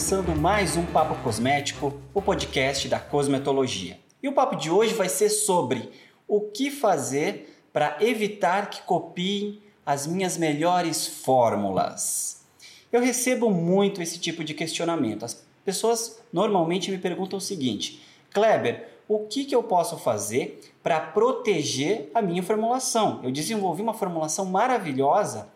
começando mais um Papo Cosmético, o podcast da cosmetologia. E o papo de hoje vai ser sobre o que fazer para evitar que copiem as minhas melhores fórmulas. Eu recebo muito esse tipo de questionamento. As pessoas normalmente me perguntam o seguinte: Kleber, o que, que eu posso fazer para proteger a minha formulação? Eu desenvolvi uma formulação maravilhosa,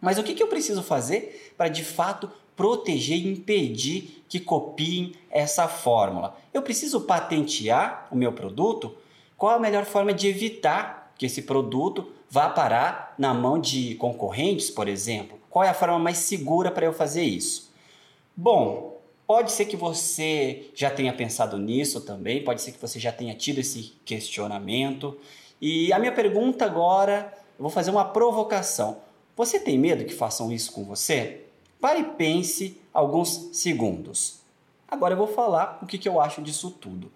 mas o que, que eu preciso fazer para de fato proteger e impedir que copiem essa fórmula. Eu preciso patentear o meu produto? Qual a melhor forma de evitar que esse produto vá parar na mão de concorrentes, por exemplo? Qual é a forma mais segura para eu fazer isso? Bom, pode ser que você já tenha pensado nisso também, pode ser que você já tenha tido esse questionamento. E a minha pergunta agora, eu vou fazer uma provocação. Você tem medo que façam isso com você? Pare e pense alguns segundos. Agora eu vou falar o que, que eu acho disso tudo.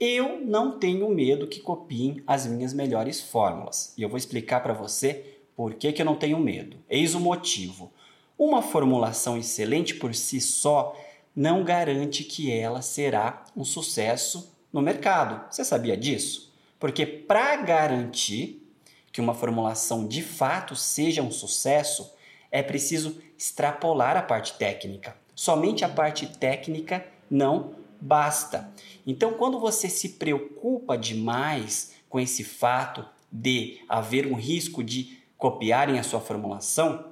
Eu não tenho medo que copiem as minhas melhores fórmulas. E eu vou explicar para você por que, que eu não tenho medo. Eis o motivo. Uma formulação excelente por si só não garante que ela será um sucesso no mercado. Você sabia disso? Porque para garantir que uma formulação de fato seja um sucesso, é preciso extrapolar a parte técnica. Somente a parte técnica não basta. Então, quando você se preocupa demais com esse fato de haver um risco de copiarem a sua formulação,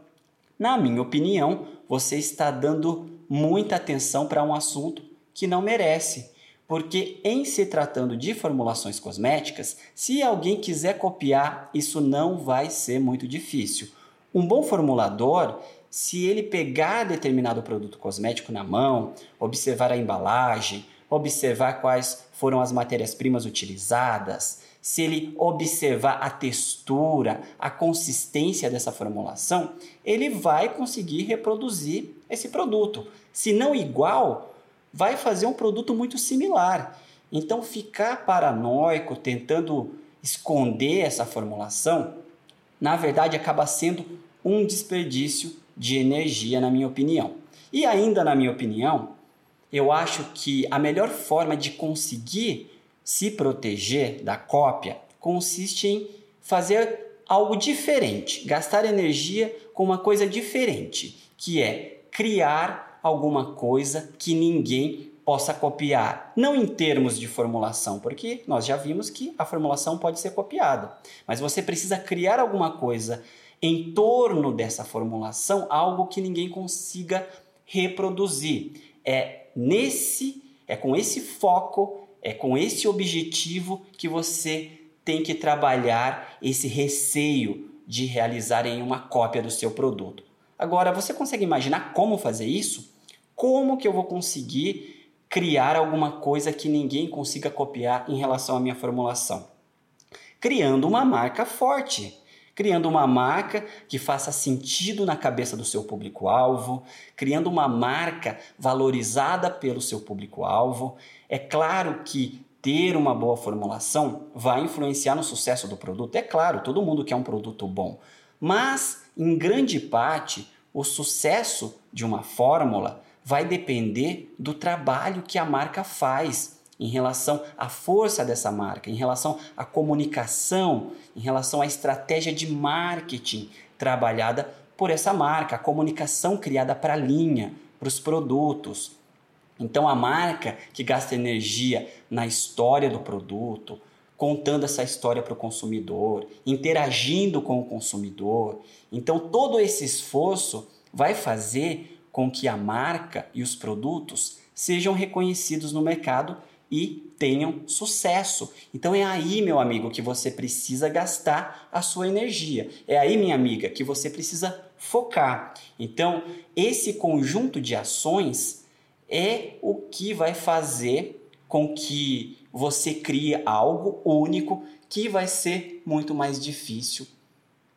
na minha opinião, você está dando muita atenção para um assunto que não merece. Porque, em se tratando de formulações cosméticas, se alguém quiser copiar, isso não vai ser muito difícil. Um bom formulador, se ele pegar determinado produto cosmético na mão, observar a embalagem, observar quais foram as matérias-primas utilizadas, se ele observar a textura, a consistência dessa formulação, ele vai conseguir reproduzir esse produto. Se não igual, vai fazer um produto muito similar. Então, ficar paranoico tentando esconder essa formulação, na verdade, acaba sendo um desperdício de energia, na minha opinião. E ainda na minha opinião, eu acho que a melhor forma de conseguir se proteger da cópia consiste em fazer algo diferente, gastar energia com uma coisa diferente, que é criar alguma coisa que ninguém possa copiar. Não em termos de formulação, porque nós já vimos que a formulação pode ser copiada, mas você precisa criar alguma coisa em torno dessa formulação algo que ninguém consiga reproduzir. É nesse, é com esse foco, é com esse objetivo que você tem que trabalhar esse receio de realizar em uma cópia do seu produto. Agora, você consegue imaginar como fazer isso? Como que eu vou conseguir criar alguma coisa que ninguém consiga copiar em relação à minha formulação? Criando uma marca forte criando uma marca que faça sentido na cabeça do seu público-alvo, criando uma marca valorizada pelo seu público-alvo. É claro que ter uma boa formulação vai influenciar no sucesso do produto. É claro, todo mundo quer um produto bom, mas em grande parte o sucesso de uma fórmula vai depender do trabalho que a marca faz em relação à força dessa marca, em relação à comunicação, em relação à estratégia de marketing trabalhada por essa marca, a comunicação criada para a linha, para os produtos. Então, a marca que gasta energia na história do produto, contando essa história para o consumidor, interagindo com o consumidor. Então, todo esse esforço vai fazer com que a marca e os produtos sejam reconhecidos no mercado e tenham sucesso. Então é aí, meu amigo, que você precisa gastar a sua energia. É aí, minha amiga, que você precisa focar. Então, esse conjunto de ações é o que vai fazer com que você crie algo único que vai ser muito mais difícil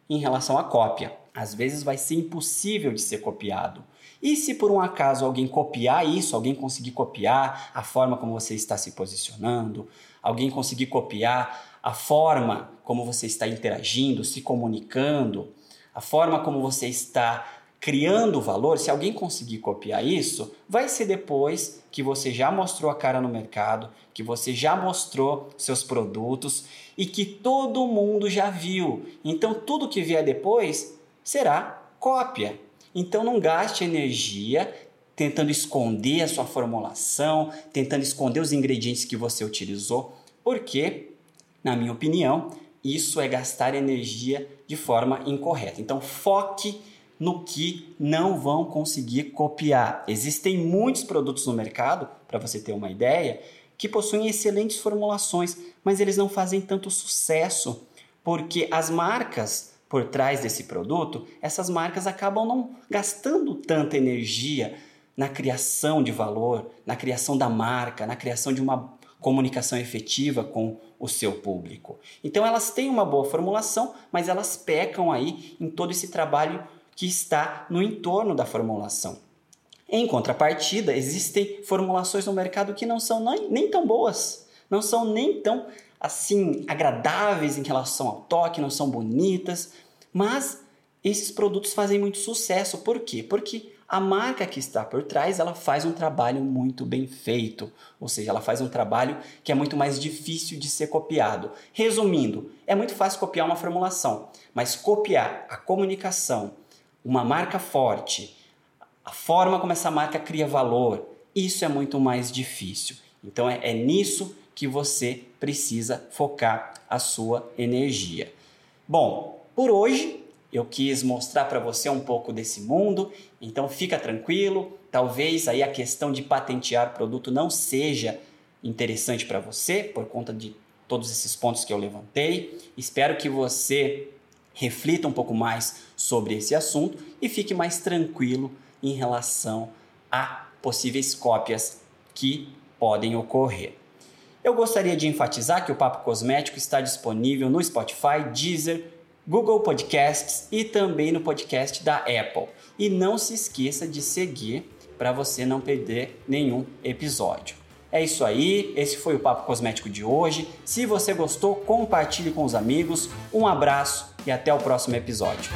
em relação à cópia. Às vezes vai ser impossível de ser copiado. E se por um acaso alguém copiar isso, alguém conseguir copiar a forma como você está se posicionando, alguém conseguir copiar a forma como você está interagindo, se comunicando, a forma como você está criando valor, se alguém conseguir copiar isso, vai ser depois que você já mostrou a cara no mercado, que você já mostrou seus produtos e que todo mundo já viu. Então tudo que vier depois será cópia. Então não gaste energia tentando esconder a sua formulação, tentando esconder os ingredientes que você utilizou, porque, na minha opinião, isso é gastar energia de forma incorreta. Então foque no que não vão conseguir copiar. Existem muitos produtos no mercado, para você ter uma ideia, que possuem excelentes formulações, mas eles não fazem tanto sucesso, porque as marcas por trás desse produto, essas marcas acabam não gastando tanta energia na criação de valor, na criação da marca, na criação de uma comunicação efetiva com o seu público. Então elas têm uma boa formulação, mas elas pecam aí em todo esse trabalho que está no entorno da formulação. Em contrapartida, existem formulações no mercado que não são nem, tão boas, não são nem tão assim agradáveis em relação ao toque, não são bonitas, mas esses produtos fazem muito sucesso. Por quê? Porque a marca que está por trás, ela faz um trabalho muito bem feito, ou seja, ela faz um trabalho que é muito mais difícil de ser copiado. Resumindo, é muito fácil copiar uma formulação, mas copiar a comunicação, uma marca forte, a forma como essa marca cria valor, isso é muito mais difícil. Então é, é nisso que você precisa focar a sua energia. Bom, por hoje eu quis mostrar para você um pouco desse mundo, então fica tranquilo. Talvez aí a questão de patentear produto não seja interessante para você por conta de todos esses pontos que eu levantei. Espero que você reflita um pouco mais sobre esse assunto e fique mais tranquilo em relação a possíveis cópias que podem ocorrer. Eu gostaria de enfatizar que o Papo Cosmético está disponível no Spotify, Deezer, Google Podcasts e também no podcast da Apple. E não se esqueça de seguir para você não perder nenhum episódio. É isso aí, esse foi o Papo Cosmético de hoje. Se você gostou, compartilhe com os amigos. Um abraço e até o próximo episódio.